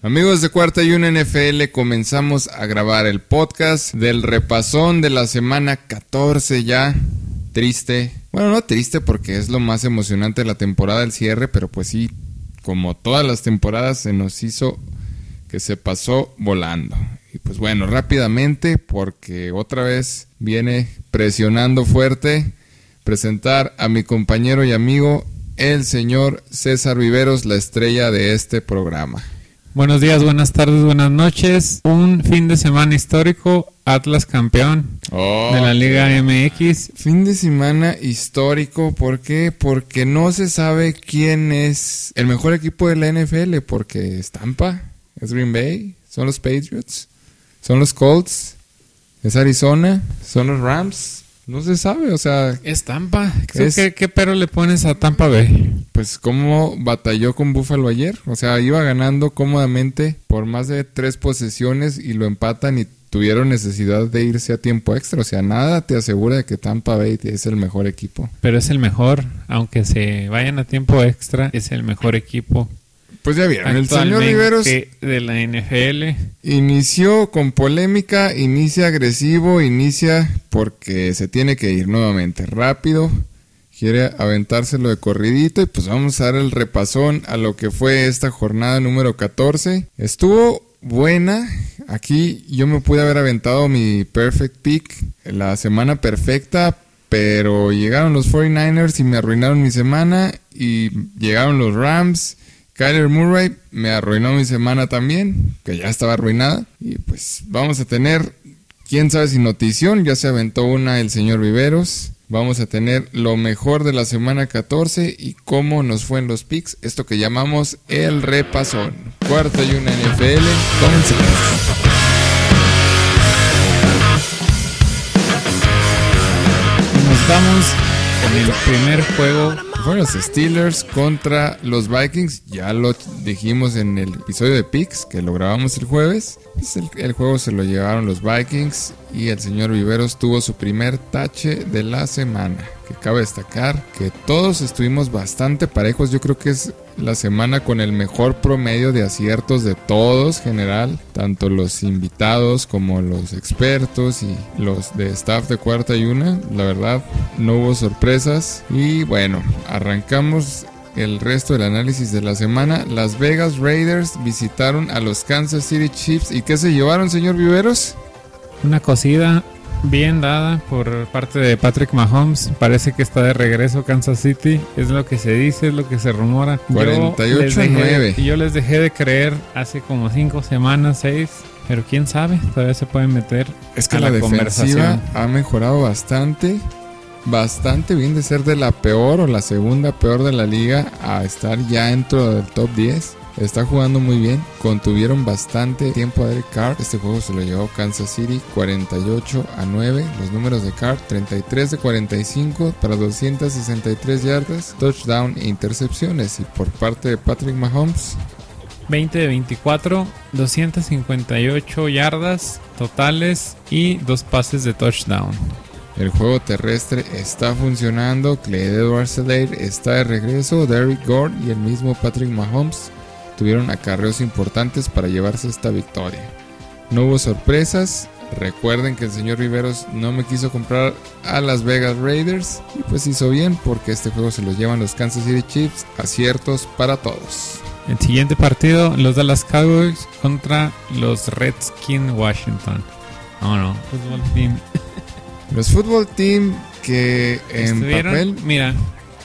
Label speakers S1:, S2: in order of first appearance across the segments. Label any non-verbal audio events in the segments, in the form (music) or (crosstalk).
S1: Amigos de Cuarta y Una NFL, comenzamos a grabar el podcast del repasón de la semana 14 ya. Triste. Bueno, no triste porque es lo más emocionante de la temporada del cierre, pero pues sí, como todas las temporadas se nos hizo que se pasó volando. Y pues bueno, rápidamente, porque otra vez viene presionando fuerte, presentar a mi compañero y amigo, el señor César Viveros, la estrella de este programa.
S2: Buenos días, buenas tardes, buenas noches. Un fin de semana histórico, Atlas campeón
S1: Oh,
S2: de la Liga MX.
S1: Fin de semana histórico, ¿por qué? Porque no se sabe quién es el mejor equipo de la NFL, porque es Tampa, es Green Bay, son los Patriots, son los Colts, es Arizona, son los Rams, no se sabe, o sea,
S2: Es Tampa.
S1: Es-
S2: ¿Qué, qué pero le pones a Tampa Bay?
S1: pues cómo batalló con Buffalo ayer, o sea, iba ganando cómodamente por más de tres posesiones y lo empatan y tuvieron necesidad de irse a tiempo extra, o sea, nada te asegura de que Tampa Bay es el mejor equipo.
S2: Pero es el mejor, aunque se vayan a tiempo extra, es el mejor equipo
S1: Pues ya vieron, el señor Riveros
S2: de la NFL.
S1: inició con polémica, inicia agresivo, inicia porque se tiene que ir nuevamente rápido, quiere aventárselo de corridito y pues vamos a dar el repasón a lo que fue esta jornada número 14. Estuvo buena, aquí yo me pude haber aventado mi perfect pick, la semana perfecta, pero llegaron los 49ers y me arruinaron mi semana y llegaron los Rams. Kyler Murray me arruinó mi semana también, que ya estaba arruinada. Y pues vamos a tener, quién sabe si notición, ya se aventó una el señor Viveros. Vamos a tener lo mejor de la semana 14 y cómo nos fue en los picks, esto que llamamos el repasón. Cuarta y una NFL, comencemos.
S2: Nos vamos el primer juego.
S1: Los Steelers contra los Vikings. Ya lo dijimos en el episodio de Picks que lo grabamos el jueves. Pues el juego se lo llevaron los Vikings y el señor Viveros tuvo su primer tache de la semana. Que cabe destacar que todos estuvimos bastante parejos. Yo creo que es la semana con el mejor promedio de aciertos de todos general. Tanto los invitados como los expertos y los de staff de cuarta y una. La verdad, no hubo sorpresas. Y bueno, arrancamos el resto del análisis de la semana. Las Vegas Raiders visitaron a los Kansas City Chiefs. ¿Y qué se llevaron, señor Viveros?
S2: Una cosida bien dada por parte de Patrick Mahomes. Parece que está de regreso a Kansas City. Es lo que se dice, es lo que se rumora. Yo
S1: 48
S2: les dejé-
S1: 9.
S2: Y yo les dejé de creer hace como cinco semanas, seis. Pero quién sabe, todavía se pueden meter
S1: Es que
S2: a
S1: la,
S2: la
S1: defensiva
S2: conversación.
S1: ha mejorado bastante. Bastante bien de ser de la peor o la segunda peor de la liga a estar ya dentro del top 10. Está jugando muy bien. Contuvieron bastante tiempo a Derek Carr. Este juego se lo llevó Kansas City 48 a 9. Los números de Carr 33 de 45 para 263 yardas, touchdown e intercepciones. Y por parte de Patrick Mahomes,
S2: 20 de 24, 258 yardas totales y dos pases de touchdown.
S1: El juego terrestre está funcionando, Clyde edwards está de regreso, Derrick Gore y el mismo Patrick Mahomes tuvieron acarreos importantes para llevarse esta victoria. No hubo sorpresas, recuerden que el señor Riveros no me quiso comprar a las Vegas Raiders y pues hizo bien porque este juego se lo llevan los Kansas City Chiefs, aciertos para todos.
S2: El siguiente partido, los Dallas Cowboys contra los Redskins Washington. No, no, fútbol team.
S1: Los fútbol team que en
S2: Estuvieron-
S1: papel...
S2: Mira,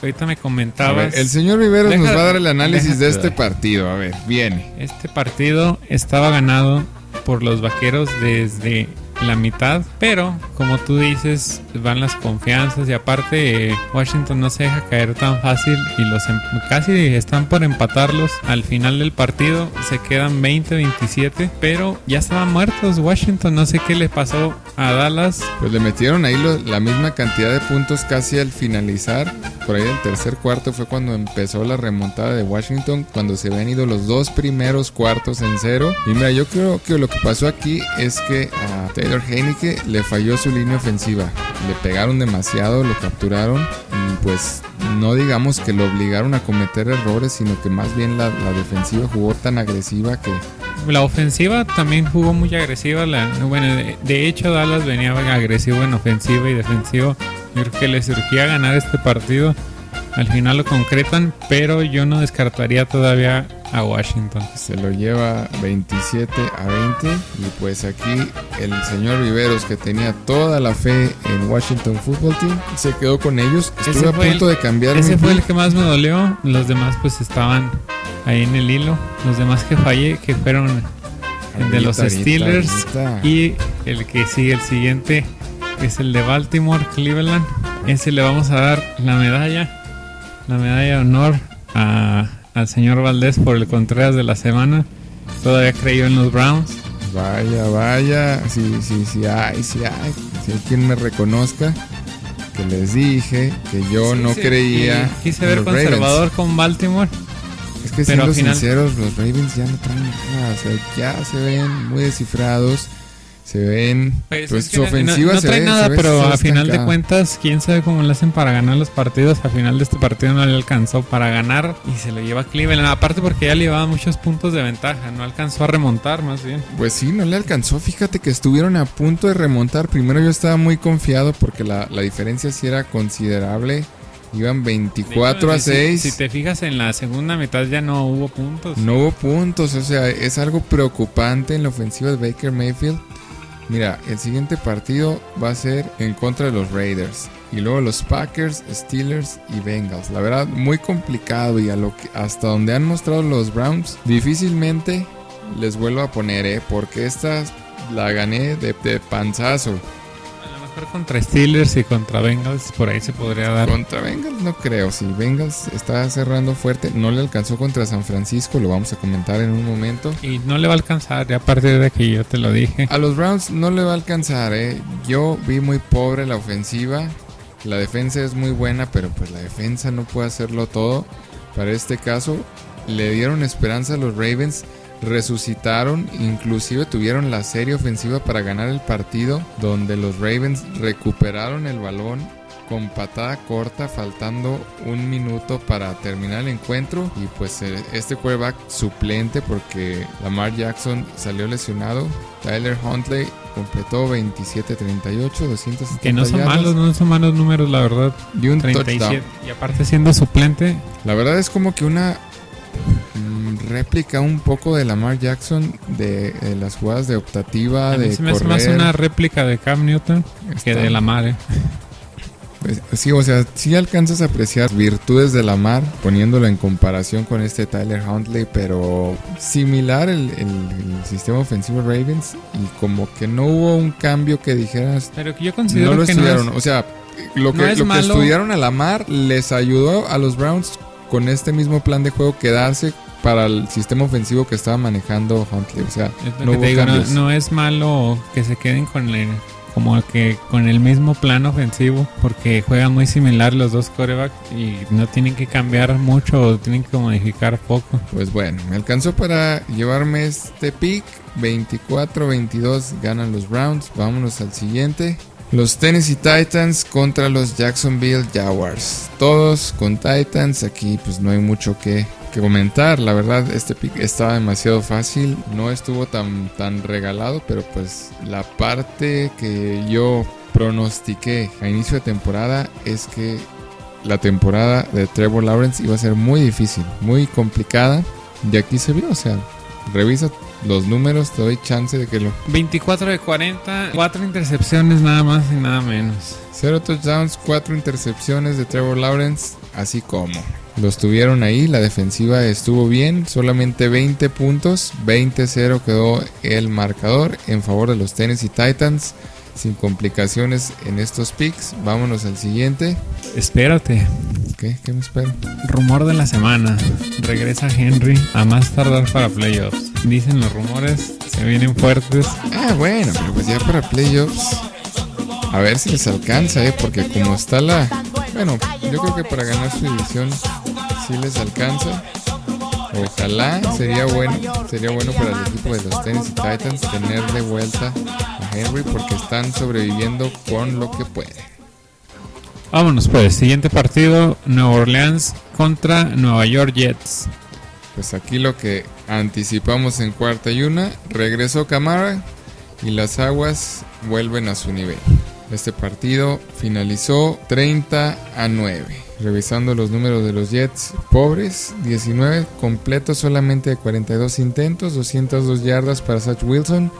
S2: ahorita me comentabas.
S1: ver, el señor Riveros
S2: Deja-
S1: nos va a dar el análisis de este partido. A ver, viene.
S2: Este partido estaba ganado por los vaqueros desde la mitad, pero como tú dices, van las confianzas y aparte eh, Washington no se deja caer tan fácil y los em- casi están por empatarlos. Al final del partido se quedan 20-27, pero ya estaban muertos Washington, no sé qué le pasó a Dallas.
S1: Pues le metieron ahí la misma cantidad de puntos casi al finalizar. Por ahí el tercer cuarto fue cuando empezó la remontada de Washington, cuando se habían ido los dos primeros cuartos en cero. Y mira, yo creo que lo que pasó aquí es que a Taylor Heineke le falló su línea ofensiva. Le pegaron demasiado, lo capturaron y pues no digamos que lo obligaron a cometer errores, sino que más bien la, la defensiva jugó tan agresiva que
S2: La ofensiva también jugó muy agresiva. La, bueno, de, de hecho Dallas venía agresivo en ofensiva y defensivo. Yo creo que le surgía ganar este partido. Al final lo concretan, pero yo no descartaría todavía a Washington.
S1: se lo lleva 27 a 20 y pues aquí el señor Riveros que tenía toda la fe en Washington Football Team se quedó con ellos.
S2: Ese
S1: Estuve a punto
S2: el-
S1: de cambiar
S2: Ese
S1: mi
S2: fue el que más me dolió. Los demás pues estaban ahí en el hilo. Los demás que fallé, que fueron el de los
S1: Ahorita,
S2: Steelers
S1: ahorita.
S2: y el que sigue el siguiente es el de Baltimore, Cleveland. Ese le vamos a dar la medalla, la medalla de honor a- al señor Valdés por el Contreras de la semana. Todavía creyó en los Browns.
S1: Vaya, vaya, sí, sí, sí hay, sí hay. Si hay quien me reconozca que les dije que yo no
S2: Sí,
S1: creía.
S2: Quise ver conservador con Baltimore.
S1: Es que siendo
S2: final-
S1: sinceros, los Ravens ya no traen nada. O sea, ya se ven muy descifrados. Se ven.
S2: Pues,
S1: Pues, su ofensiva
S2: no, no
S1: se
S2: trae
S1: ve-
S2: nada,
S1: se ve-
S2: pero a final de cuentas, quién sabe cómo le hacen para ganar los partidos. A final de este partido no le alcanzó para ganar y se lo lleva Cleveland. Aparte porque ya le llevaba muchos puntos de ventaja, no alcanzó a remontar más bien.
S1: Pues sí, no le alcanzó. Fíjate que estuvieron a punto de remontar. Primero yo estaba muy confiado porque la, la diferencia sí era considerable. Iban 24
S2: De
S1: a
S2: hecho, si-
S1: 6.
S2: Si, te fijas en la segunda mitad ya no hubo puntos.
S1: No hubo puntos, o sea, es algo preocupante en la ofensiva de Baker Mayfield. Mira, el siguiente partido va a ser en contra de los Raiders. Y luego los Packers, Steelers y Bengals. La verdad, muy complicado y a lo que, hasta donde han mostrado los Browns, difícilmente les vuelvo a poner, ¿eh? Porque esta la gané de, de panzazo.
S2: Mejor contra Steelers y contra Bengals, por ahí se podría dar.
S1: Contra Bengals no creo. Si Bengals está cerrando fuerte, no le alcanzó contra San Francisco, lo vamos a comentar en un momento.
S2: Y no le va a alcanzar, ya a partir de que yo te lo dije.
S1: A los Browns no le va a alcanzar, ¿eh? Yo vi muy pobre la ofensiva. La defensa es muy buena, pero pues la defensa no puede hacerlo todo. Para este caso, le dieron esperanza a los Ravens. Resucitaron, inclusive tuvieron la serie ofensiva para ganar el partido, donde los Ravens recuperaron el balón con patada corta, faltando un minuto para terminar el encuentro. Y pues eh, este quarterback suplente, porque Lamar Jackson salió lesionado. Tyler Huntley completó 27-38, 270
S2: Que no son
S1: yardas
S2: malos, no son malos números, la verdad.
S1: y un
S2: 37.
S1: touchdown.
S2: Y aparte siendo suplente,
S1: La verdad es como que una réplica un poco de Lamar Jackson de, de las jugadas de optativa,
S2: a mí
S1: de
S2: se me hace más una réplica de Cam Newton que de la madre.
S1: Pues, sí, o sea, sí alcanzas a apreciar virtudes de Lamar poniéndolo en comparación con este Tyler Huntley, pero similar el, el- el sistema ofensivo Ravens y como que no hubo un cambio que dijeras
S2: Pero que yo considero
S1: no lo
S2: que no
S1: estudiaron.
S2: es-
S1: O sea, lo
S2: no
S1: que,
S2: es
S1: lo que estudiaron a Lamar les ayudó a los Browns con este mismo plan de juego quedarse para el sistema ofensivo que estaba manejando Huntley. O sea, hubo
S2: digo, no es malo que se queden con el como que con el mismo plan ofensivo porque juegan muy similar los dos corebacks y no tienen que cambiar mucho o tienen que modificar poco.
S1: Pues bueno, me alcanzó para llevarme este pick. 24-22 ganan los Browns. Vámonos al siguiente. Los Tennessee Titans contra los Jacksonville Jaguars. Todos con Titans. Aquí pues no hay mucho que, que comentar. La verdad este pick estaba demasiado fácil. No estuvo tan, tan regalado. Pero pues la parte que yo pronostiqué a inicio de temporada es que la temporada de Trevor Lawrence iba a ser muy difícil, muy complicada. Y aquí se vio, o sea, revisa los números, te doy chance de que lo...
S2: 24 de 40, 4 intercepciones nada más y nada menos.
S1: Cero touchdowns, cuatro intercepciones de Trevor Lawrence, así como. Los tuvieron ahí, la defensiva estuvo bien, solamente 20 puntos, 20-0 quedó el marcador en favor de los Tennessee Titans, sin complicaciones en estos picks. Vámonos al siguiente.
S2: Espérate,
S1: ¿Qué? ¿Qué me espero?
S2: rumor de la semana. Regresa Henry a más tardar para playoffs. Dicen los rumores, se vienen fuertes.
S1: Ah, bueno, pero pues ya para playoffs. A ver si les alcanza, ¿eh? Porque como está la... Bueno, yo creo que para ganar su división sí les alcanza. Ojalá sería bueno, sería bueno para el equipo de los Tennessee Titans tener de vuelta a Henry porque están sobreviviendo con lo que pueden.
S2: Vámonos pues, siguiente partido, Nueva Orleans contra Nueva York Jets.
S1: Pues aquí lo que anticipamos en cuarta y una, regresó Camara y las aguas vuelven a su nivel. Este partido finalizó 30 a 9. Revisando los números de los Jets, pobres, 19 completos solamente de 42 intentos, 202 yardas para Zach Wilson.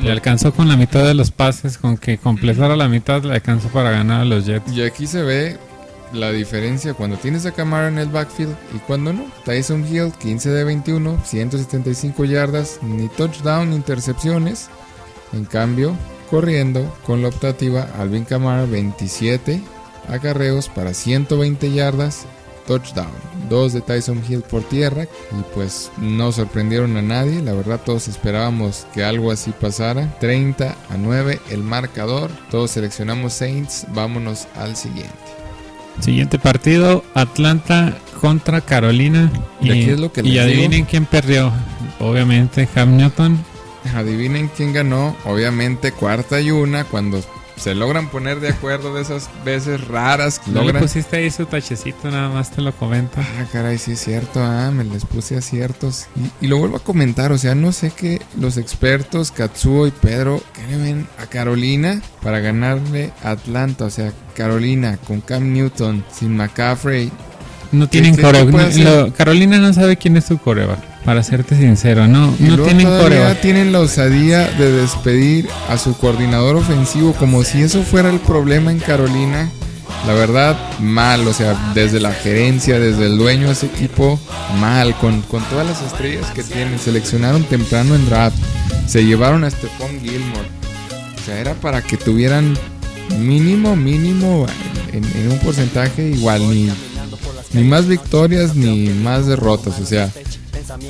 S2: Le alcanzó con la mitad de los pases, con que completara la mitad le alcanzó para ganar a los Jets.
S1: Y aquí se ve la diferencia cuando tienes a Camara en el backfield y cuando no. Tyson Hill, 15 de 21, 175 yardas, ni touchdown ni intercepciones. En cambio, corriendo con la optativa, Alvin Camara, 27 acarreos para 120 yardas, touchdown. Dos de Tyson Hill por tierra y pues no sorprendieron a nadie. La verdad todos esperábamos que algo así pasara. 30 a 9 el marcador. Todos seleccionamos Saints. Vámonos al siguiente.
S2: Siguiente partido, Atlanta contra Carolina.
S1: Y, aquí es lo que
S2: y adivinen
S1: digo.
S2: quién perdió. Obviamente Cam Newton. (laughs)
S1: Adivinen quién ganó. Obviamente cuarta y una cuando se logran poner de acuerdo de esas veces raras que
S2: le
S1: logran...
S2: pusiste ahí su tachecito, nada más te lo comento.
S1: Ah, caray, sí es cierto, ah, me les puse aciertos. Y, y lo vuelvo a comentar, o sea, no sé qué los expertos, Katsuo y Pedro, ¿qué le ven a Carolina para ganarle a Atlanta? O sea, Carolina con Cam Newton, sin McCaffrey.
S2: No tienen
S1: ¿Qué- qué puede
S2: coreback. Carolina no sabe quién es su coreback. Para serte sincero, no,
S1: Y
S2: no
S1: luego
S2: tienen coreback.
S1: tienen la osadía de despedir a su coordinador ofensivo como si eso fuera el problema en Carolina. La verdad, mal, o sea, desde la gerencia, desde el dueño de ese equipo, mal, con, con todas las estrellas que tienen. Seleccionaron temprano en draft, se llevaron a Stephon Gilmore. O sea, era para que tuvieran mínimo, mínimo, en, en un porcentaje igual, ni, ni más victorias ni más derrotas. O sea,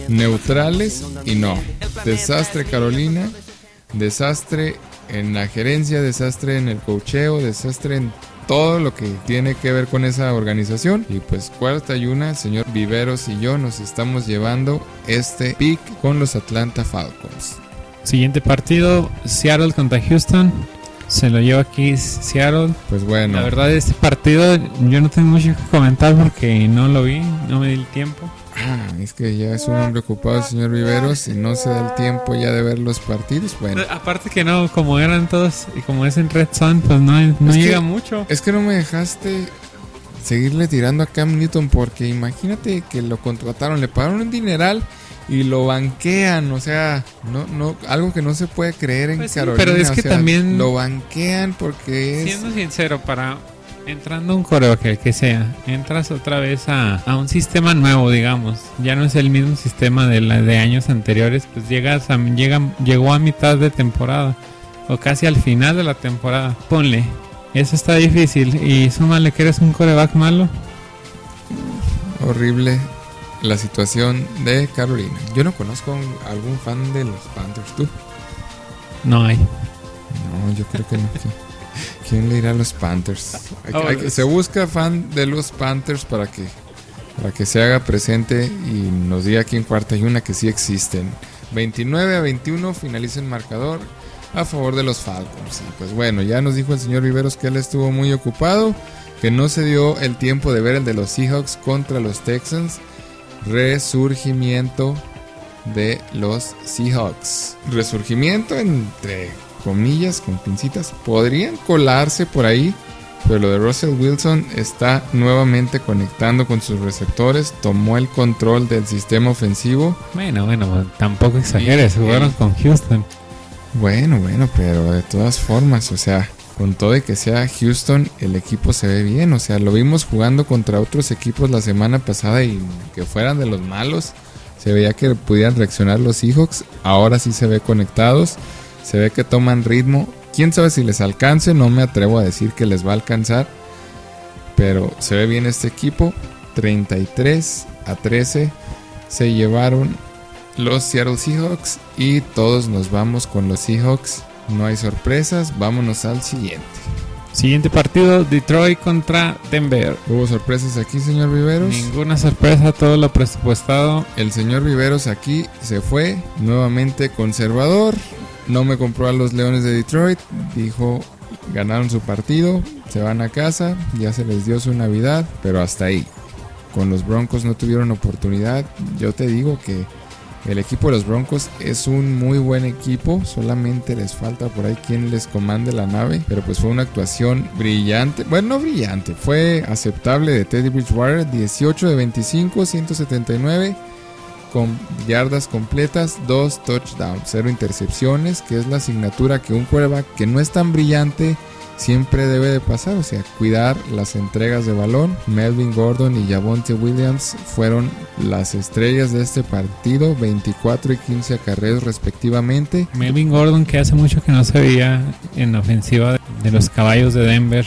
S1: neutrales y no. Desastre Carolina, desastre en la gerencia, desastre en el cocheo, desastre en todo lo que tiene que ver con esa organización. Y pues cuarta y una, señor Viveros y yo nos estamos llevando este pick con los Atlanta Falcons.
S2: Siguiente partido, Seattle contra Houston. Se lo lleva aquí Seattle.
S1: Pues bueno,
S2: La verdad, este partido yo no tengo mucho que comentar porque no lo vi, no me di el tiempo.
S1: Ah, es que ya es un hombre ocupado señor Viveros y no se da el tiempo ya de ver los partidos. Bueno,
S2: Aparte que no, como eran todos y como es en Red Zone, pues no, no
S1: Es que-
S2: llega mucho.
S1: Es que no me dejaste seguirle tirando a Cam Newton porque imagínate que lo contrataron, le pagaron un dineral y lo banquean, o sea, no, no, algo que no se puede creer en
S2: Pues sí,
S1: Carolina.
S2: pero es
S1: o
S2: que
S1: sea,
S2: también-
S1: lo banquean porque es
S2: Siendo sincero, para entrando un coreback, el que sea, entras otra vez a, a un sistema nuevo, digamos. Ya no es el mismo sistema de, la, de años anteriores, pues llegas a, llega, llegó a mitad de temporada o casi al final de la temporada. Ponle, eso está difícil y súmale que eres un coreback malo.
S1: horrible la situación de Carolina. Yo no conozco algún fan de los Panthers, ¿tú?
S2: No hay.
S1: No, yo creo que no. ¿Qui- ¿Quién le irá a los Panthers? Hay- se busca fan de los Panthers para que, para que se haga presente y nos diga aquí en cuarta y una que sí existen. 29 a 21 finaliza el marcador a favor de los Falcons. Y pues bueno, ya nos dijo el señor Viveros que él estuvo muy ocupado, que no se dio el tiempo de ver el de los Seahawks contra los Texans. Resurgimiento de los Seahawks. Resurgimiento entre comillas, con pincitas. Podrían colarse por ahí, pero lo de Russell Wilson está nuevamente conectando con sus receptores. Tomó el control del sistema ofensivo.
S2: Bueno, bueno, tampoco exageres, jugaron con Houston.
S1: Bueno, bueno, pero de todas formas, o sea, con todo y que sea Houston, el equipo se ve bien. O sea, lo vimos jugando contra otros equipos la semana pasada y que fueran de los malos. Se veía que pudieran reaccionar los Seahawks. Ahora sí se ve conectados. Se ve que toman ritmo. Quién sabe si les alcance. No me atrevo a decir que les va a alcanzar. Pero se ve bien este equipo. 33 a 13 se llevaron los Seattle Seahawks y todos nos vamos con los Seahawks. No hay sorpresas, vámonos al siguiente.
S2: Siguiente partido, Detroit contra Denver.
S1: ¿Hubo sorpresas aquí, señor Viveros?
S2: Ninguna sorpresa, todo lo presupuestado.
S1: El señor Viveros aquí se fue, nuevamente conservador. No me compró a los Leones de Detroit. Dijo, ganaron su partido, se van a casa, ya se les dio su Navidad, pero hasta ahí. Con los Broncos no tuvieron oportunidad. Yo te digo que el equipo de los Broncos es un muy buen equipo, solamente les falta por ahí quien les comande la nave, pero pues fue una actuación brillante, bueno, no brillante, fue aceptable de Teddy Bridgewater, 18 de 25, 179 con yardas completas, dos touchdowns, cero intercepciones, que es la asignatura que un quarterback que no es tan brillante siempre debe de pasar, o sea, cuidar las entregas de balón. Melvin Gordon y Javonte Williams fueron las estrellas de este partido, 24 y 15 acarreos respectivamente.
S2: Melvin Gordon que hace mucho que no se veía en la ofensiva de los caballos de Denver.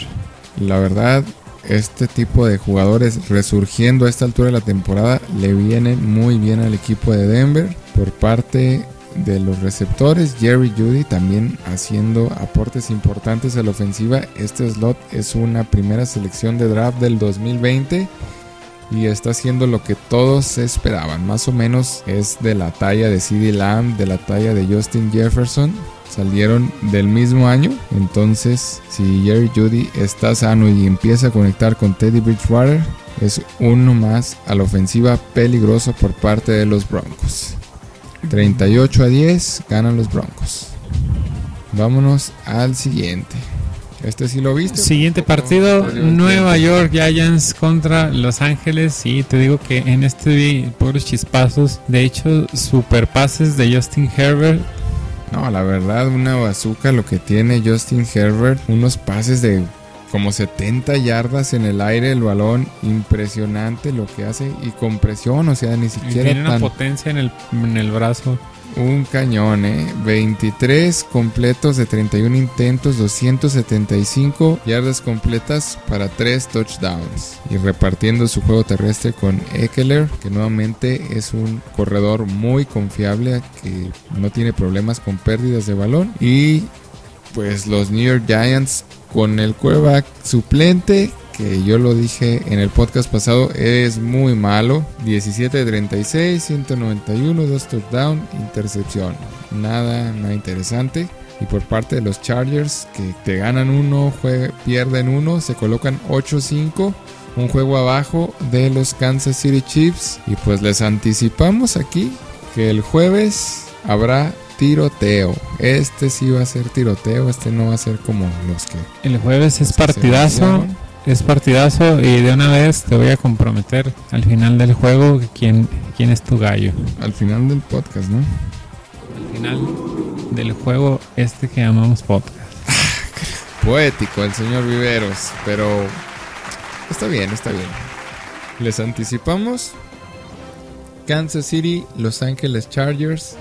S1: La verdad, este tipo de jugadores resurgiendo a esta altura de la temporada le vienen muy bien al equipo de Denver por parte de los receptores, Jerry Judy también haciendo aportes importantes a la ofensiva. Este slot es una primera selección de draft del 2020 y está haciendo lo que todos esperaban. Más o menos es de la talla de CD Lamb, de la talla de Justin Jefferson. Salieron del mismo año. Entonces, si Jerry Judy está sano y empieza a conectar con Teddy Bridgewater, es uno más a la ofensiva peligroso por parte de los Broncos. 38 a 10 ganan los Broncos. Vámonos al siguiente. Este sí lo viste.
S2: Siguiente partido, Nueva York Giants contra Los Ángeles. Y te digo que en este vi puros chispazos. De hecho, super pases de Justin Herbert.
S1: No, la verdad, una bazooka lo que tiene Justin Herbert. Unos pases de como 70 yardas en el aire el balón, impresionante lo que hace y con presión, o sea, ni siquiera
S2: tiene una potencia en el, en el brazo.
S1: Un cañón, ¿eh? 23 completos de 31 intentos, 275 yardas completas para 3 touchdowns. Y repartiendo su juego terrestre con Eckler, que nuevamente es un corredor muy confiable, que no tiene problemas con pérdidas de balón. Y pues los New York Giants con el quarterback suplente, que yo lo dije en el podcast pasado, es muy malo. 17 de 36, 191, 2 touchdown, intercepción. Nada, nada interesante. Y por parte de los Chargers, que te ganan uno, pierden uno, se colocan 8-5 un juego abajo de los Kansas City Chiefs. Y pues les anticipamos aquí que el jueves habrá tiroteo. Este sí va a ser tiroteo, este no va a ser como los que...
S2: El jueves es partidazo, es partidazo y de una vez te voy a comprometer al final del juego quién, quién es tu gallo.
S1: Al final del podcast, ¿no?
S2: Al final del juego este que llamamos podcast.
S1: Poético el señor Viveros, pero está bien, está bien. Les anticipamos Kansas City, Los Ángeles Chargers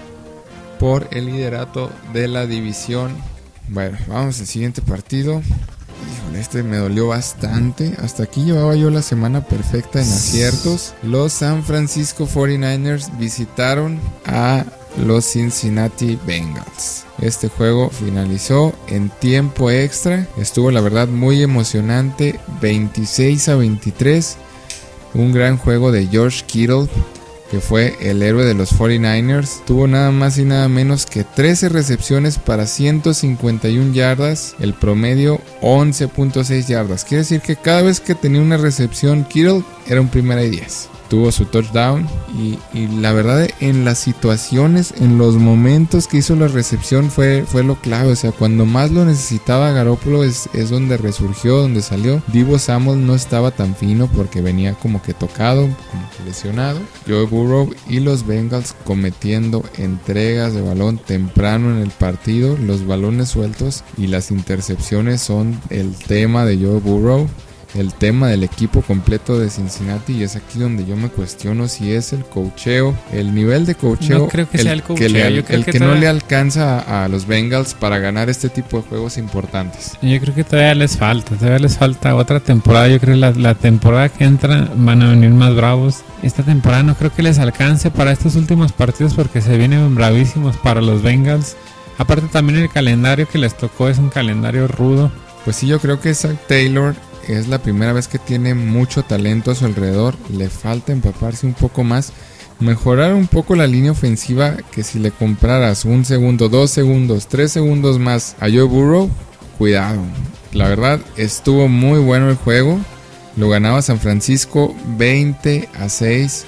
S1: por el liderato de la división. Bueno, vamos al siguiente partido. Este me dolió bastante. Hasta aquí llevaba yo la semana perfecta en aciertos. Los San Francisco 49ers visitaron a los Cincinnati Bengals. Este juego finalizó en tiempo extra. Estuvo la verdad muy emocionante. 26 a 23. Un gran juego de George Kittle que fue el héroe de los 49ers, tuvo nada más y nada menos que 13 recepciones para 151 yardas, el promedio 11.6 yardas. Quiere decir que cada vez que tenía una recepción Kittle era un primera y 10 tuvo su touchdown y, la verdad en las situaciones, en los momentos que hizo la recepción fue, fue lo clave, o sea, cuando más lo necesitaba Garoppolo es, es donde resurgió, donde salió. Divo Samuel no estaba tan fino porque venía como que tocado, como que lesionado. Joe Burrow y los Bengals cometiendo entregas de balón temprano en el partido, los balones sueltos y las intercepciones son el tema de Joe Burrow el tema del equipo completo de Cincinnati y es aquí donde yo me cuestiono si es el cocheo, el nivel de cocheo,
S2: no creo que sea el,
S1: que, el que, no le alcanza a los Bengals para ganar este tipo de juegos importantes.
S2: Yo creo que todavía les falta, todavía les falta otra temporada, yo creo que la, la temporada que entra van a venir más bravos. Esta temporada no creo que les alcance para estos últimos partidos porque se vienen bravísimos para los Bengals. Aparte también el calendario que les tocó es un calendario rudo.
S1: Pues sí, yo creo que Zach Taylor es la primera vez que tiene mucho talento a su alrededor. Le falta empaparse un poco más. Mejorar un poco la línea ofensiva que si le compraras un segundo, dos segundos, tres segundos más a Joe Burrow, cuidado. la verdad estuvo muy bueno el juego. Lo ganaba San Francisco 20 a 6.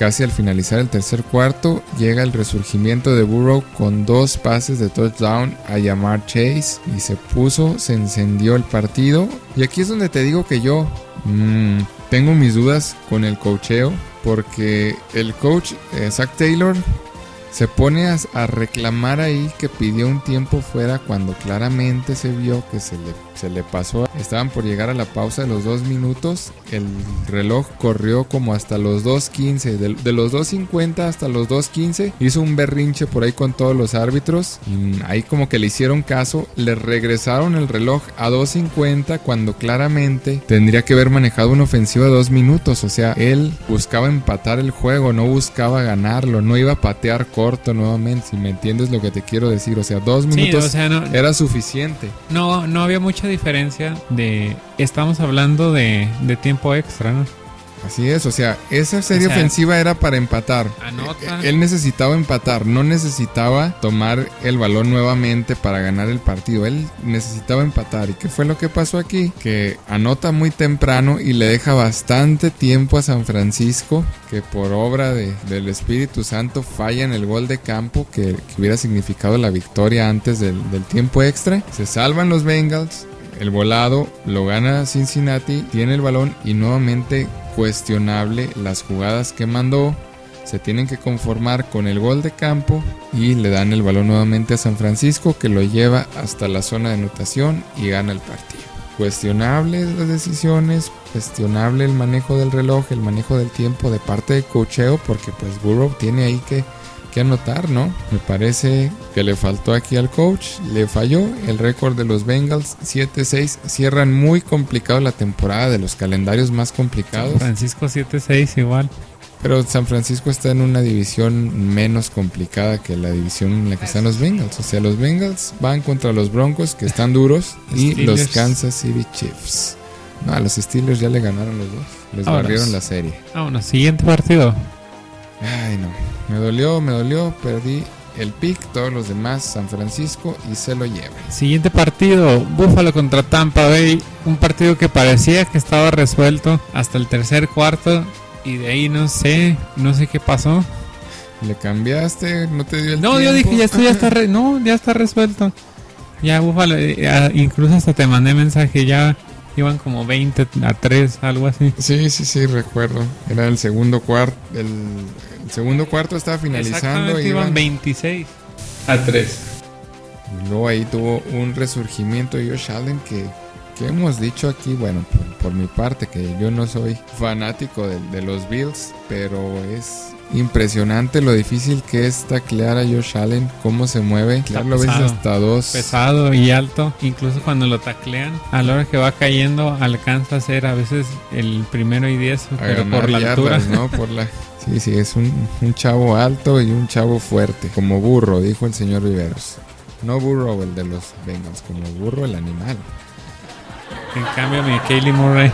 S1: Casi al finalizar el tercer cuarto, llega el resurgimiento de Burrow con dos pases de touchdown a llamar Chase y se puso, se encendió el partido. Y aquí es donde te digo que yo mmm, tengo mis dudas con el cocheo, porque el coach eh, Zach Taylor se pone a, reclamar ahí que pidió un tiempo fuera cuando claramente se vio que se le, se le pasó. Estaban por llegar a la pausa de los dos minutos. El reloj corrió como hasta los 2.15. De, de los 2.50 hasta los 2.15 hizo un berrinche por ahí con todos los árbitros. Y ahí como que le hicieron caso. Le regresaron el reloj a 2.50 cuando claramente tendría que haber manejado una ofensiva de dos minutos. O sea, él buscaba empatar el juego, no buscaba ganarlo, no iba a patear corto nuevamente, si me entiendes lo que te quiero decir. O sea, dos minutos era suficiente.
S2: No, no había mucha diferencia de... Estamos hablando de, de tiempo extra, ¿no?
S1: Así es, o sea, esa serie ofensiva era para empatar.
S2: Anota.
S1: Él necesitaba empatar, no necesitaba tomar el balón nuevamente para ganar el partido. Él necesitaba empatar. ¿Y qué fue lo que pasó aquí? Que anota muy temprano y le deja bastante tiempo a San Francisco, que por obra de, del Espíritu Santo falla en el gol de campo que, hubiera significado la victoria antes del, del tiempo extra. Se salvan los Bengals, el volado lo gana Cincinnati, tiene el balón y nuevamente cuestionable las jugadas que mandó. Se tienen que conformar con el gol de campo y le dan el balón nuevamente a San Francisco que lo lleva hasta la zona de anotación y gana el partido. Cuestionables las decisiones, cuestionable el manejo del reloj, el manejo del tiempo de parte de cocheo porque pues Burrow tiene ahí que que anotar, ¿no? Me parece que le faltó aquí al coach, le falló el récord de los Bengals 7-6, cierran muy complicado la temporada de los calendarios más complicados. San
S2: Francisco 7-6 igual.
S1: Pero San Francisco está en una división menos complicada que la división en la que están los Bengals. O sea, los Bengals van contra los Broncos que están duros (laughs) y los Kansas City Chiefs. No, a los Steelers ya le ganaron los dos. Les barrieron la serie.
S2: Vámonos, siguiente partido.
S1: Ay, no. Me dolió, me dolió. Perdí el pick, todos los demás San Francisco y se lo llevan.
S2: Siguiente partido, Buffalo contra Tampa Bay, un partido que parecía que estaba resuelto hasta el tercer cuarto y de ahí no sé, no sé qué pasó.
S1: ¿Le cambiaste? ¿No te dio el
S2: No, yo dije, ya esto ya está, no, ya está resuelto. Ya Buffalo, eh, incluso hasta te mandé mensaje, ya iban como 20 a 3, algo así.
S1: Sí, sí, sí, recuerdo. Era el segundo cuarto, el segundo cuarto estaba finalizando.
S2: y iban 26 a 3.
S1: Y luego ahí tuvo un resurgimiento de Josh Allen que, que hemos dicho aquí, bueno, por, mi parte, que yo no soy fanático de, de los Bills, pero es impresionante lo difícil que es taclear a Josh Allen, cómo se mueve. lo ves hasta dos.
S2: Pesado y alto. Incluso cuando lo taclean, a la hora que va cayendo, alcanza a ser a veces el primero y diez, pero por la altura.
S1: ¿no? Por la... (laughs) Sí, sí, es un, un, chavo alto y un chavo fuerte, como burro, dijo el señor Viveros. No burro el de los Bengals, como burro el animal.
S2: En cambio, mi Kaylee Murray.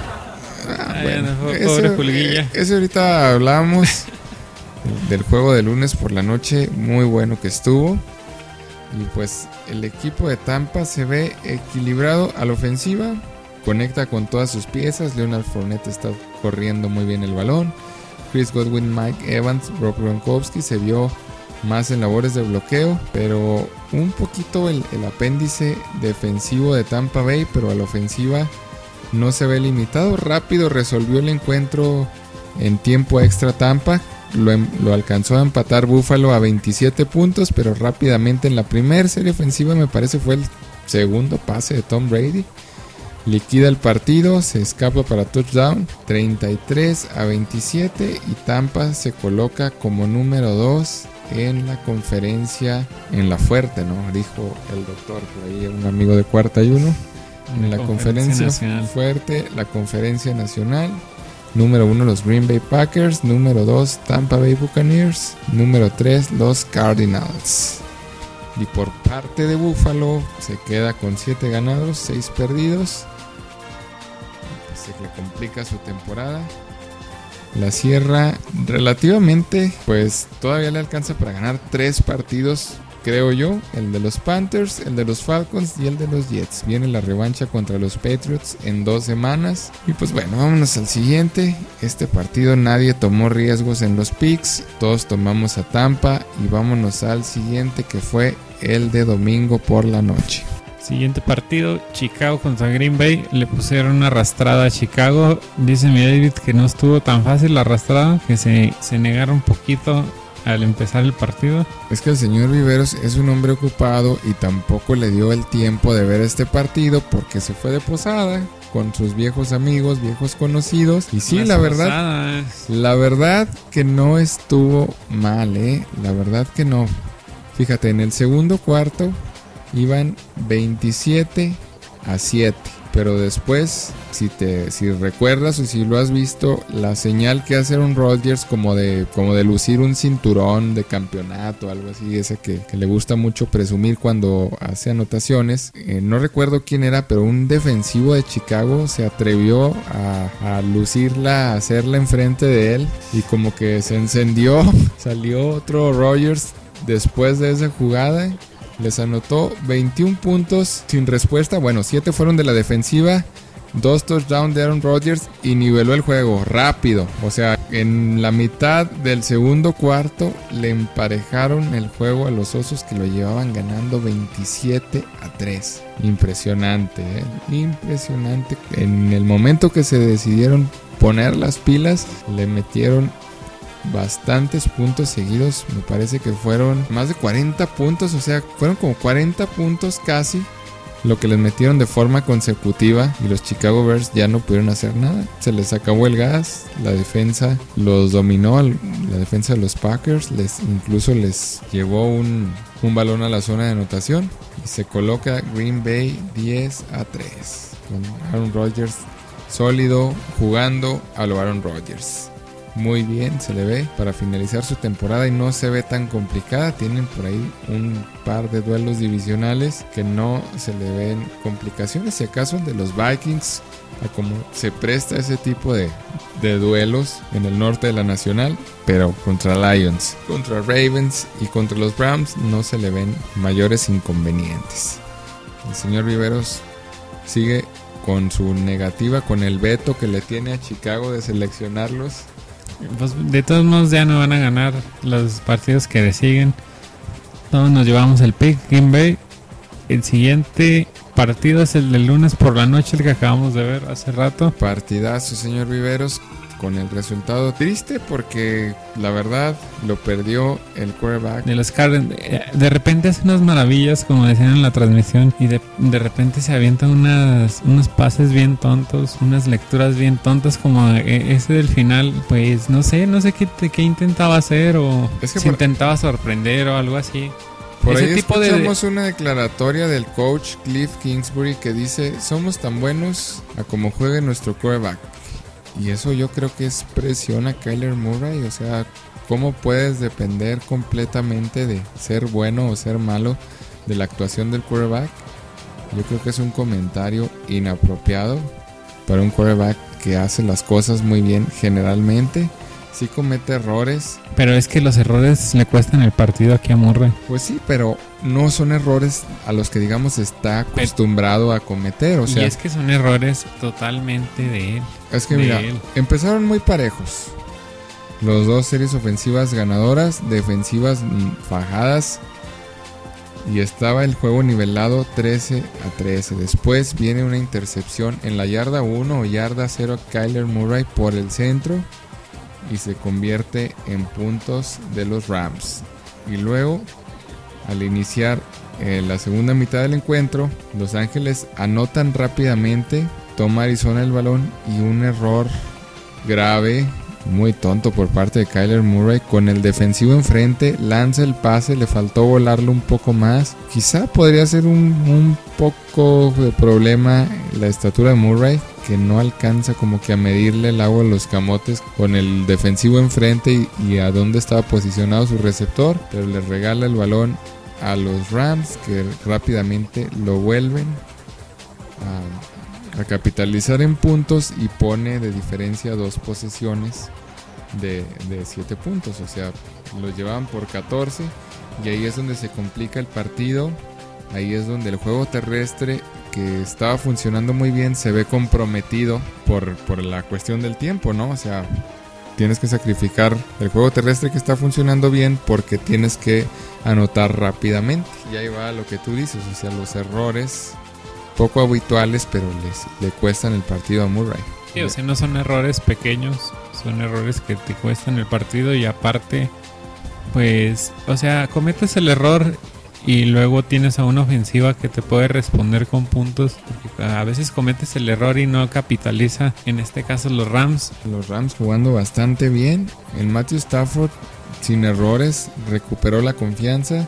S1: Ah, bueno, ese, ese ahorita hablamos (laughs) del juego de lunes por la noche, muy bueno que estuvo. Y pues el equipo de Tampa se ve equilibrado a la ofensiva, conecta con todas sus piezas. Leonard Fournette está corriendo muy bien el balón. Chris Godwin, Mike Evans, Rob Gronkowski se vio más en labores de bloqueo, pero un poquito el, el apéndice defensivo de Tampa Bay, pero a la ofensiva no se ve limitado. Rápido resolvió el encuentro en tiempo extra Tampa Em, lo, alcanzó a empatar Buffalo a 27 puntos, pero rápidamente en la primera serie ofensiva me parece fue el segundo pase de Tom Brady. Liquida el partido, se escapa para touchdown, 33 a 27 y Tampa se coloca como número 2 en la conferencia, en la fuerte, ¿no? Dijo el doctor por ahí, un amigo de cuarta y uno. En la conferencia fuerte, la conferencia nacional Número 1 los Green Bay Packers. Número 2 Tampa Bay Buccaneers. Número 3 los Cardinals. Y por parte de Buffalo se queda con 7 ganados, 6 perdidos. Se le complica su temporada. La cierra relativamente, pues todavía le alcanza para ganar 3 partidos creo yo, el de los Panthers, el de los Falcons y el de los Jets. Viene la revancha contra los Patriots en dos semanas. Y pues bueno, vámonos al siguiente. Este partido nadie tomó riesgos en los picks, todos tomamos a Tampa y vámonos al siguiente que fue el de domingo por la noche.
S2: Siguiente partido, Chicago contra Green Bay. Le pusieron una arrastrada a Chicago. Dice mi David que no estuvo tan fácil la arrastrada, que se, se negaron un poquito al empezar el partido.
S1: Es que el señor Viveros es un hombre ocupado y tampoco le dio el tiempo de ver este partido porque se fue de posada con sus viejos amigos, viejos conocidos. Y sí,
S2: Las
S1: la verdad,
S2: posadas.
S1: la verdad que no estuvo mal, ¿eh? La verdad que no. Fíjate, en el segundo cuarto iban 27 a 7. Pero después, si te si recuerdas o si lo has visto, la señal que hace un Rodgers como de, como de lucir un cinturón de campeonato, algo así, que, que le gusta mucho presumir cuando hace anotaciones. Eh, no recuerdo quién era, pero un defensivo de Chicago se atrevió a, a lucirla, a hacerla enfrente de él y como que se encendió. (laughs) Salió otro Rodgers después de esa jugada les anotó 21 puntos sin respuesta. Bueno, 7 fueron de la defensiva. 2 touchdowns de Aaron Rodgers y niveló el juego rápido. O sea, en la mitad del segundo cuarto le emparejaron el juego a los osos que lo llevaban ganando 27 a 3. Impresionante, ¿eh? Impresionante. En el momento que se decidieron poner las pilas, le metieron bastantes puntos seguidos. Me parece que fueron más de 40 puntos, o sea, fueron como 40 puntos casi lo que les metieron de forma consecutiva y los Chicago Bears ya no pudieron hacer nada. Se les acabó el gas, la defensa los dominó, la defensa de los Packers les incluso les llevó un, un balón a la zona de anotación y se coloca Green Bay 10 a 3 con Aaron Rodgers sólido jugando a lo Aaron Rodgers muy bien, se le ve para finalizar su temporada y no se ve tan complicada. Tienen por ahí un par de duelos divisionales que no se le ven complicaciones. Si acaso el de los Vikings, a como se presta ese tipo de, duelos en el norte de la nacional, pero contra Lions, contra Ravens y contra los Browns no se le ven mayores inconvenientes. El señor Viveros sigue con su negativa, con el veto que le tiene a Chicago de seleccionarlos
S2: Pues de todos modos ya no van a ganar los partidos que le siguen. Todos nos llevamos el pick Green Bay. El siguiente partido es el del lunes por la noche, el que acabamos de ver hace rato.
S1: Partidazo, señor Viveros, con el resultado triste porque la verdad lo perdió el quarterback.
S2: De los Cardinals. Eh, De repente hace unas maravillas, como decían en la transmisión, y de, de repente se avientan unas, unos pases bien tontos, unas lecturas bien tontas, como eh, ese del final, pues no sé, no sé qué, qué intentaba hacer o
S1: Es que
S2: si
S1: por-
S2: intentaba sorprender o algo así.
S1: Por
S2: Ese
S1: ahí
S2: tipo de-
S1: escuchamos una declaratoria del coach Cliff Kingsbury que dice, somos tan buenos a como juegue nuestro quarterback. Y eso yo creo que es presión a Kyler Murray. O sea, ¿cómo puedes depender completamente de ser bueno o ser malo de la actuación del quarterback? Yo creo que es un comentario inapropiado para un quarterback que hace las cosas muy bien generalmente. Sí comete errores,
S2: Pero es que los errores le cuestan el partido aquí a Murray.
S1: Pues sí, pero no son errores a los que digamos está acostumbrado a cometer. O sea,
S2: y
S1: es
S2: es que son errores totalmente de él.
S1: que
S2: de
S1: mira,
S2: él.
S1: empezaron muy parejos. Los dos series ofensivas ganadoras, defensivas mm, fajadas. Y estaba el juego nivelado 13 a 13. Después viene una intercepción en la yarda 1 o yarda 0 a Kyler Murray por el centro. Y se convierte en puntos de los Rams. Y luego al iniciar eh, la segunda mitad del encuentro, Los Ángeles anotan rápidamente, toma Arizona el balón y un error grave, muy tonto por parte de Kyler Murray, con el defensivo enfrente, lanza el pase, le faltó volarlo un poco más. Quizá podría ser un, un poco de problema la estatura de Murray, que no alcanza como que a medirle el agua a los camotes con el defensivo enfrente y, a dónde estaba posicionado su receptor, pero le regala el balón a los Rams que rápidamente lo vuelven a, capitalizar en puntos y pone de diferencia dos posesiones de 7 puntos. O sea, lo llevaban por 14 Y ahí es donde se complica el partido. Ahí es donde el juego terrestre que estaba funcionando muy bien se ve comprometido por, por la cuestión del tiempo, ¿no? O sea, tienes que sacrificar el juego terrestre que está funcionando bien porque tienes que anotar rápidamente. Y ahí va lo que tú dices, o sea, los errores poco habituales, pero les le cuestan el partido a Murray.
S2: Sí, o sea, no son errores pequeños, son errores que te cuestan el partido y aparte, pues, o sea, cometes el error y luego tienes a una ofensiva que te puede responder con puntos. Porque a veces cometes el error y no capitaliza. En este caso los Rams.
S1: Los Rams jugando bastante bien. El Matthew Stafford sin errores recuperó la confianza.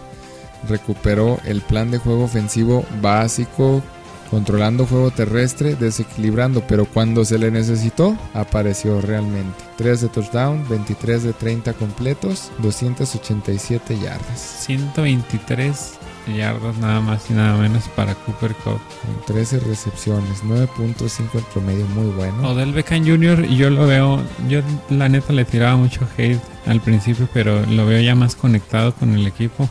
S1: Recuperó el plan de juego ofensivo básico controlando juego terrestre, desequilibrando, pero cuando se le necesitó, apareció realmente. 3 de touchdown, 23 de 30 completos, 287 yardas.
S2: 123 yardas nada más y nada menos para Cooper Cup.
S1: Con 13 recepciones, 9.5 el promedio, muy bueno.
S2: Odell Beckham Jr. yo lo veo, yo la neta le tiraba mucho hate al principio, pero lo veo ya más conectado con el equipo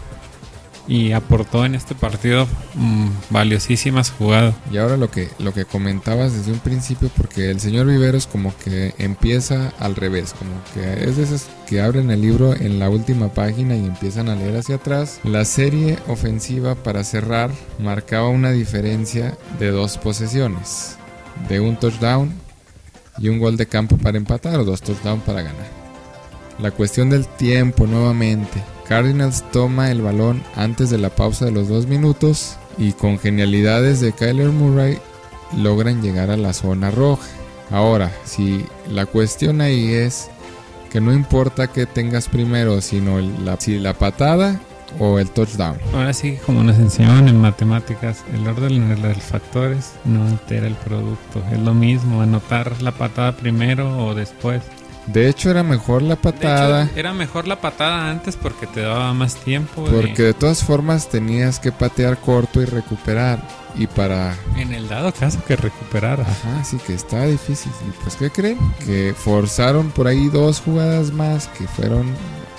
S2: y aportó en este partido mmm, valiosísimas jugadas.
S1: Y ahora lo que, lo que comentabas desde un principio, porque el señor Viveros como que empieza al revés, como que es de esos que abren el libro en la última página y empiezan a leer hacia atrás. La serie ofensiva para cerrar marcaba una diferencia de dos posesiones, de un touchdown y un gol de campo para empatar o dos touchdowns para ganar. La cuestión del tiempo nuevamente. Cardinals toma el balón antes de la pausa de los dos minutos y con genialidades de Kyler Murray logran llegar a la zona roja. Ahora, si la cuestión ahí es que no importa que tengas primero, sino la, si la patada o el touchdown.
S2: Ahora sí, como nos enseñaban en matemáticas, el orden de los factores no altera el producto. Es lo mismo anotar la patada primero o después.
S1: De hecho, era mejor la patada.
S2: Hecho, era mejor la patada antes porque te daba más tiempo.
S1: Porque de... de todas formas tenías que patear corto y recuperar. Y para.
S2: En el dado caso que recuperara.
S1: Ajá, sí que estaba difícil. ¿Y pues qué creen? Que forzaron por ahí dos jugadas más que fueron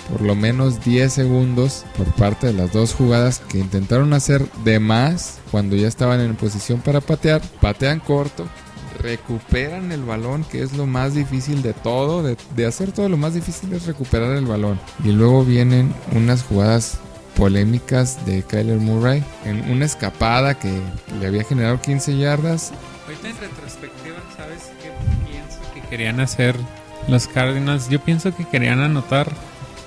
S1: por lo menos 10 segundos por parte de las dos jugadas que intentaron hacer de más cuando ya estaban en posición para patear. Patean corto, recuperan el balón, que es lo más difícil de todo, de, de, hacer todo lo más difícil es recuperar el balón. Y luego vienen unas jugadas polémicas de Kyler Murray en una escapada que le había generado 15 yardas.
S2: Ahorita en retrospectiva, ¿sabes qué pienso que querían hacer los Cardinals? Yo pienso que querían anotar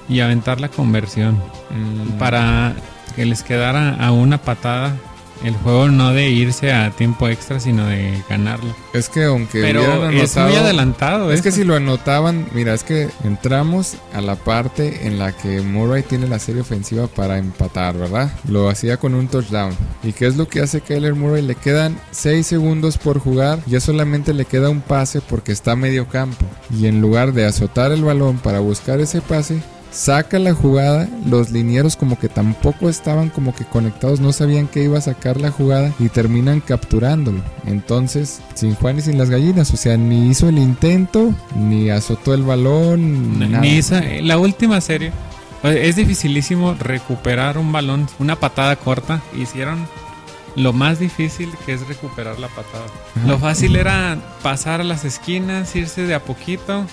S2: y aventar la conversión mm. para que les quedara a una patada el juego no de irse a tiempo extra, sino de ganarlo.
S1: Es que aunque
S2: Pero
S1: hubieran
S2: es muy adelantado.
S1: Es
S2: eso.
S1: que si lo anotaban, mira, es que entramos a la parte en la que Murray tiene la serie ofensiva para empatar, ¿verdad? Lo hacía con un touchdown. ¿Y qué es lo que hace Kyler Murray? Le quedan 6 segundos por jugar, ya solamente le queda un pase porque está a medio campo. Y en lugar de azotar el balón para buscar ese pase, saca la jugada, los linieros como que tampoco estaban como que conectados, no sabían que iba a sacar la jugada y terminan capturándolo. Entonces, sin Juan y sin las gallinas, o sea, ni hizo el intento, ni azotó el balón,
S2: ni, ni esa, la última serie. Es dificilísimo recuperar un balón, una patada corta. Hicieron lo más difícil que es recuperar la patada. Ajá. Lo fácil era pasar a las esquinas, irse de a poquito,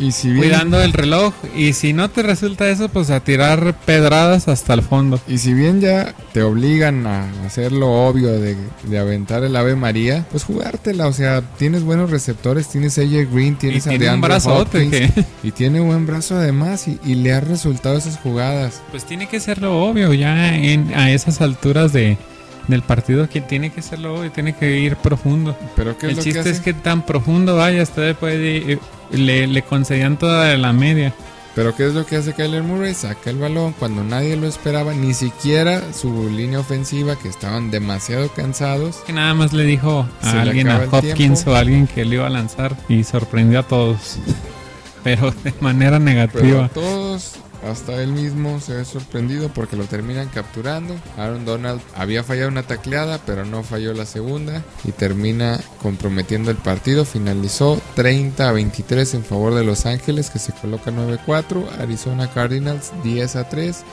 S1: y si bien,
S2: cuidando el reloj. Y si no te resulta eso, pues a tirar pedradas hasta el fondo.
S1: Y si bien ya te obligan a hacer lo obvio de, de aventar el Ave María, pues jugártela. O sea, tienes buenos receptores, tienes AJ Green, tienes
S2: y
S1: a
S2: tiene un brazote
S1: Hopkins, (laughs) y tiene buen brazo además y, y, le ha resultado esas jugadas.
S2: Pues tiene que ser lo obvio ya en, a esas alturas de del partido que tiene que ser lo obvio, tiene que ir profundo.
S1: Pero ¿qué es
S2: el
S1: lo
S2: chiste
S1: que
S2: es que tan profundo vaya, usted puede le, le concedían toda la media.
S1: Pero ¿qué es lo que hace Kyler Murray? Saca el balón cuando nadie lo esperaba, ni siquiera su línea ofensiva, que estaban demasiado cansados.
S2: Que nada más le dijo a Se alguien, a Hopkins o a alguien que le iba a lanzar y sorprendió a todos. (laughs) Pero de manera negativa.
S1: Pero todos, hasta él mismo se ve sorprendido porque lo terminan capturando. Aaron Donald había fallado una tacleada, pero no falló la segunda y termina comprometiendo el partido. Finalizó 30 a 23 en favor de Los Ángeles, que se coloca 9-4. Arizona Cardinals 10 a 3.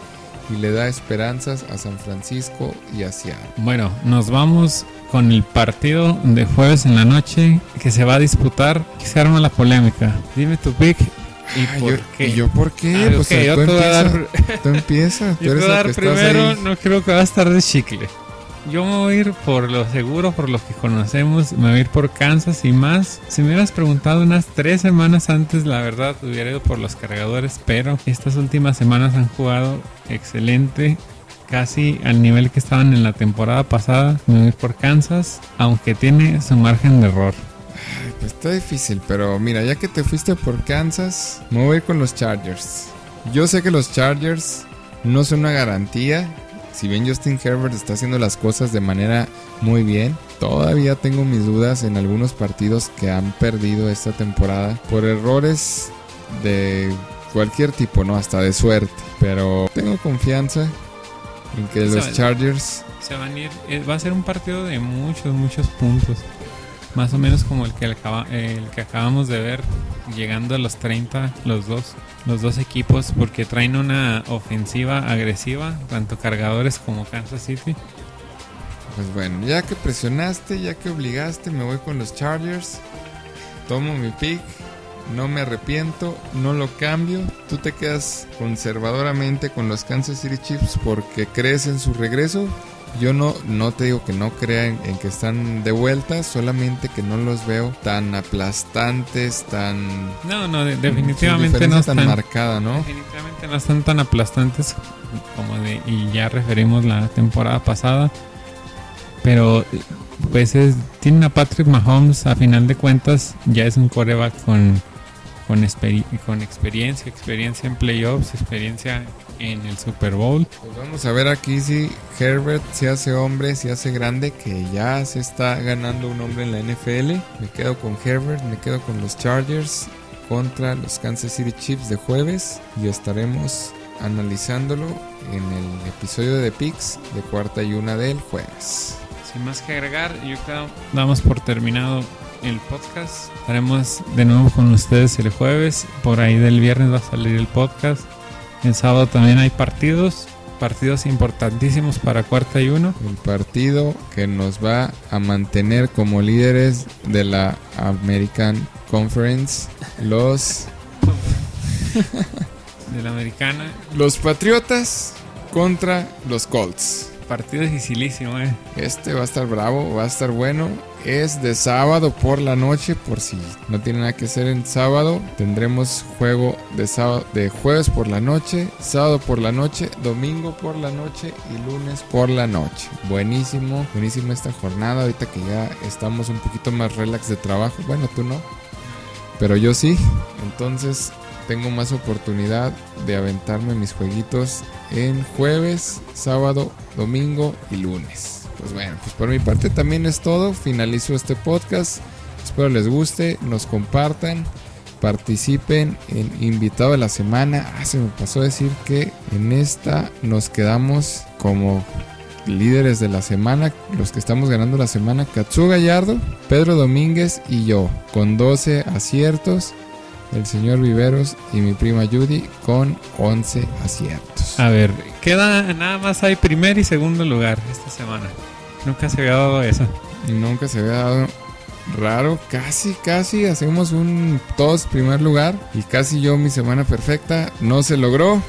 S1: y le da esperanzas a San Francisco y a Seattle.
S2: Bueno, nos vamos con el partido de jueves en la noche que se va a disputar. Que se arma la polémica. Dime tu pick. ¿Y
S1: Ah,
S2: por
S1: yo,
S2: qué?
S1: ¿Y yo por qué?
S2: Ah,
S1: pues
S2: yo
S1: tú,
S2: te voy a
S1: empieza,
S2: dar-
S1: tú empieza, (laughs) tú
S2: Yo
S1: eres
S2: te voy a
S1: el
S2: dar
S1: que estás
S2: primero, no creo que va a estar de chicle. Yo me voy a ir por lo seguro, por lo que conocemos, me voy a ir por Kansas y más. Si me hubieras preguntado unas tres semanas antes, la verdad hubiera ido por los cargadores, pero estas últimas semanas han jugado excelente, casi al nivel que estaban en la temporada pasada. Me voy a ir por Kansas, aunque tiene su margen de error.
S1: Pues está difícil, pero mira, ya que te fuiste por Kansas, me voy a ir con los Chargers. Yo sé que los Chargers no son una garantía. Si bien Justin Herbert está haciendo las cosas de manera muy bien, todavía tengo mis dudas en algunos partidos que han perdido esta temporada por errores de cualquier tipo, ¿no? Hasta de suerte. Pero tengo confianza en que los. Chargers
S2: Se van a ir, eh, va a ser un partido de muchos, muchos puntos. Más o menos como el que, el que acabamos de ver, llegando a los 30, los dos, los dos equipos, porque traen una ofensiva agresiva, tanto cargadores como Kansas City.
S1: Pues bueno, ya que presionaste, ya que obligaste, me voy con los Chargers. Tomo mi pick, no me arrepiento, no lo cambio. Tú te quedas conservadoramente con los Kansas City Chiefs porque crees en su regreso. Yo no, no te digo que no crea en, en que están de vuelta, solamente que no los veo tan aplastantes, tan...
S2: No, no, de- definitivamente no
S1: tan
S2: están,
S1: marcada, ¿no?
S2: definitivamente no están tan aplastantes como de, y ya referimos la temporada pasada. Pero pues es, tienen a Patrick Mahomes, a final de cuentas, ya es un coreback con, con, con experiencia, experiencia en playoffs, experiencia en el Super Bowl.
S1: Pues vamos a ver aquí si Herbert se hace hombre, se hace grande, que ya se está ganando un hombre en la NFL. Me quedo con Herbert, me quedo con los Chargers contra los Kansas City Chiefs de jueves y estaremos analizándolo en el episodio de Pix de cuarta y una del jueves.
S2: Sin más que agregar, yo creo damos por terminado el podcast. Estaremos de nuevo con ustedes el jueves. Por ahí del viernes va a salir el podcast. El sábado también hay partidos. Partidos importantísimos para cuarta y uno.
S1: El partido que nos va a mantener como líderes de la American Conference, los (laughs)
S2: de la americana.
S1: Los Patriotas contra los Colts.
S2: Partido dificilísimo, eh.
S1: Este va a estar bravo, va a estar bueno. Es de sábado por la noche, por si no tiene nada que hacer en sábado. Tendremos juego de sábado, de jueves por la noche, sábado por la noche, domingo por la noche y lunes por la noche. Buenísimo, buenísimo esta jornada. Ahorita que ya estamos un poquito más relax de trabajo. Bueno, tú no, pero yo sí. Entonces tengo más oportunidad de aventarme mis jueguitos en jueves, sábado, domingo y lunes. Pues bueno, pues por mi parte también es todo. Finalizo este podcast. Espero les guste, nos compartan, participen en invitado de la semana. Ah, se me pasó a decir que en esta nos quedamos como líderes de la semana, los que estamos ganando la semana, Katsu Gallardo, Pedro Domínguez y yo, con 12 aciertos el señor Viveros y mi prima Judy con 11 aciertos.
S2: A ver, queda nada más hay primer y segundo lugar esta semana. Nunca se había dado eso.
S1: Nunca se había dado raro, casi, casi hacemos un todos primer lugar y casi yo mi semana perfecta no se logró.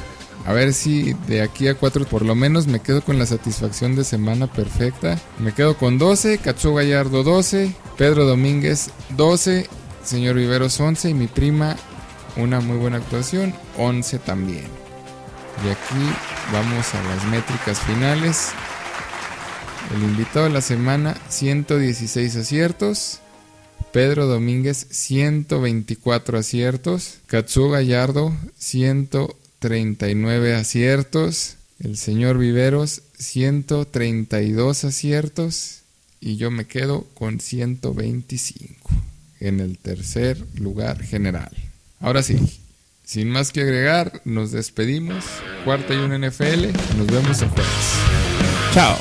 S1: A ver si de aquí a cuatro por lo menos me quedo con la satisfacción de semana perfecta. Me quedo con 12, Katsu Gallardo 12, Pedro Domínguez 12, señor Viveros 11 y mi prima una muy buena actuación 11 también. Y aquí vamos a las métricas finales. El invitado de la semana 116 aciertos. Pedro Domínguez 124 aciertos. Katsu Gallardo 139 aciertos. El señor Viveros 132 aciertos. Y yo me quedo con 125 en el tercer lugar general. Ahora sí, sin más que agregar, nos despedimos. Cuarta y una NFL. Nos vemos el jueves.
S2: Chao.